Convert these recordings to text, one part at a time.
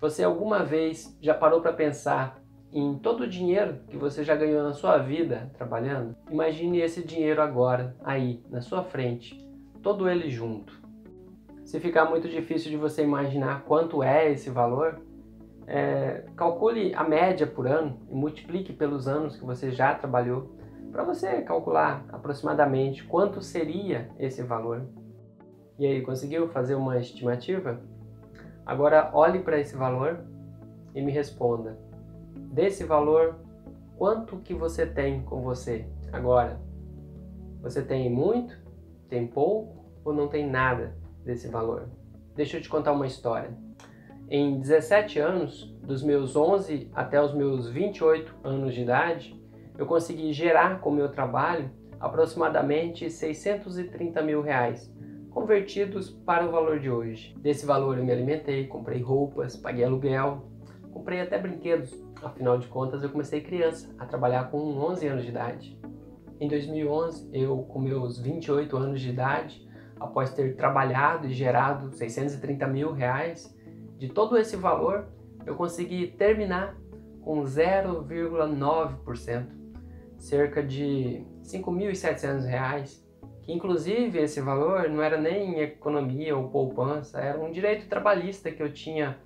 Você alguma vez já parou para pensar em todo o dinheiro que você já ganhou na sua vida trabalhando? Imagine esse dinheiro agora, aí, na sua frente, todo ele junto. Se ficar muito difícil de você imaginar quanto é esse valor, é, calcule a média por ano e multiplique pelos anos que você já trabalhou para você calcular aproximadamente quanto seria esse valor. E aí, conseguiu fazer uma estimativa? Agora olhe para esse valor e me responda. Desse valor, quanto que você tem com você agora? Você tem muito? Tem pouco? Ou não tem nada desse valor? Deixa eu te contar uma história. Em 17 anos, dos meus 11 até os meus 28 anos de idade, eu consegui gerar com o meu trabalho aproximadamente 630 mil reais, convertidos para o valor de hoje. Desse valor eu me alimentei, comprei roupas, paguei aluguel, comprei até brinquedos. Afinal de contas, eu comecei criança, a trabalhar com 11 anos de idade. Em 2011, eu, com meus 28 anos de idade, após ter trabalhado e gerado 630 mil reais, de todo esse valor, eu consegui terminar com 0,9% cerca de R$ 5.700, que inclusive esse valor não era nem economia ou poupança, era um direito trabalhista que eu tinha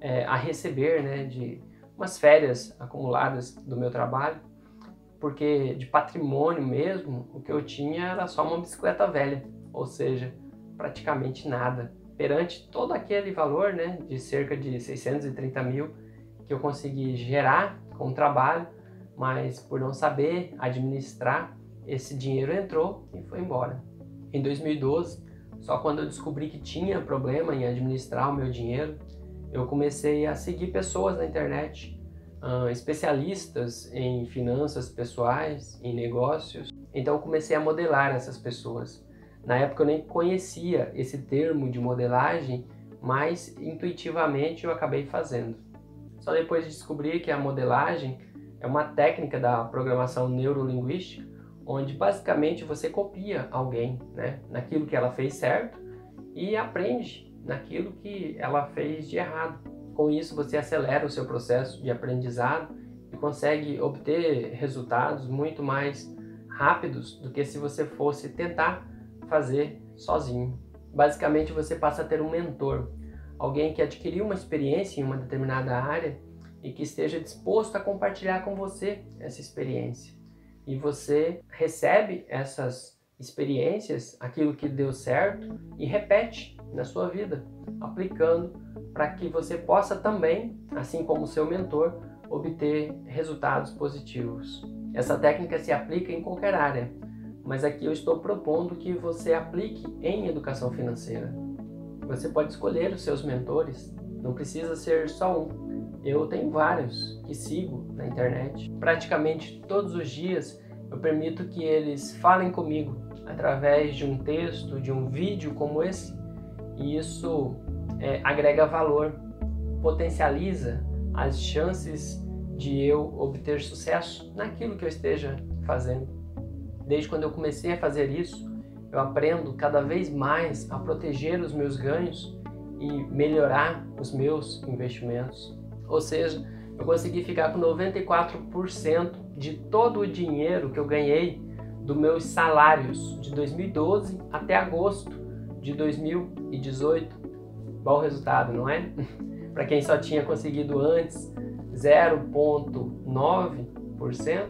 é, a receber, né, de umas férias acumuladas do meu trabalho, porque de patrimônio mesmo, o que eu tinha era só uma bicicleta velha, ou seja, praticamente nada. Perante todo aquele valor, né, de cerca de 630 mil que eu consegui gerar com o trabalho, mas por não saber administrar, esse dinheiro entrou e foi embora. Em 2012, só quando eu descobri que tinha problema em administrar o meu dinheiro, eu comecei a seguir pessoas na internet, especialistas em finanças pessoais, em negócios. Então eu comecei a modelar essas pessoas. Na época eu nem conhecia esse termo de modelagem, mas intuitivamente eu acabei fazendo. Só depois de descobrir que a modelagem é uma técnica da programação neurolinguística, onde basicamente você copia alguém né, naquilo que ela fez certo e aprende naquilo que ela fez de errado. Com isso, você acelera o seu processo de aprendizado e consegue obter resultados muito mais rápidos do que se você fosse tentar fazer sozinho. Basicamente, você passa a ter um mentor, alguém que adquiriu uma experiência em uma determinada área e que esteja disposto a compartilhar com você essa experiência. E você recebe essas experiências, aquilo que deu certo e repete na sua vida, aplicando para que você possa também, assim como seu mentor, obter resultados positivos. Essa técnica se aplica em qualquer área, mas aqui eu estou propondo que você aplique em educação financeira. Você pode escolher os seus mentores, não precisa ser só um. Eu tenho vários que sigo na internet. Praticamente todos os dias eu permito que eles falem comigo através de um texto, de um vídeo como esse, e isso é, agrega valor, potencializa as chances de eu obter sucesso naquilo que eu esteja fazendo. Desde quando eu comecei a fazer isso, eu aprendo cada vez mais a proteger os meus ganhos e melhorar os meus investimentos. Ou seja, eu consegui ficar com 94% de todo o dinheiro que eu ganhei dos meus salários de 2012 até agosto de 2018. Bom resultado, não é? Para quem só tinha conseguido antes 0,9%,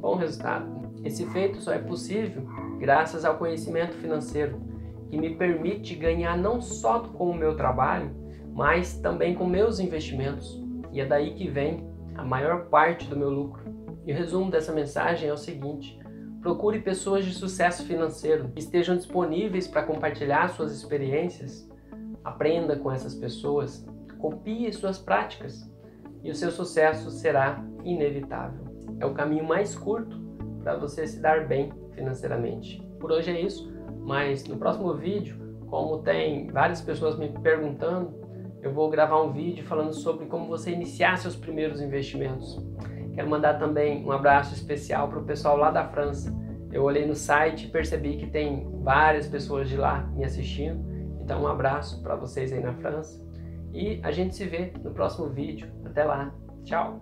bom resultado. Esse feito só é possível graças ao conhecimento financeiro, que me permite ganhar não só com o meu trabalho, mas também com meus investimentos. E é daí que vem a maior parte do meu lucro. E o resumo dessa mensagem é o seguinte: procure pessoas de sucesso financeiro que estejam disponíveis para compartilhar suas experiências. Aprenda com essas pessoas, copie suas práticas e o seu sucesso será inevitável. É o caminho mais curto para você se dar bem financeiramente. Por hoje é isso, mas no próximo vídeo, como tem várias pessoas me perguntando, eu vou gravar um vídeo falando sobre como você iniciar seus primeiros investimentos. Quero mandar também um abraço especial para o pessoal lá da França. Eu olhei no site e percebi que tem várias pessoas de lá me assistindo. Então, um abraço para vocês aí na França. e a gente se vê no próximo vídeo. Até lá, tchau!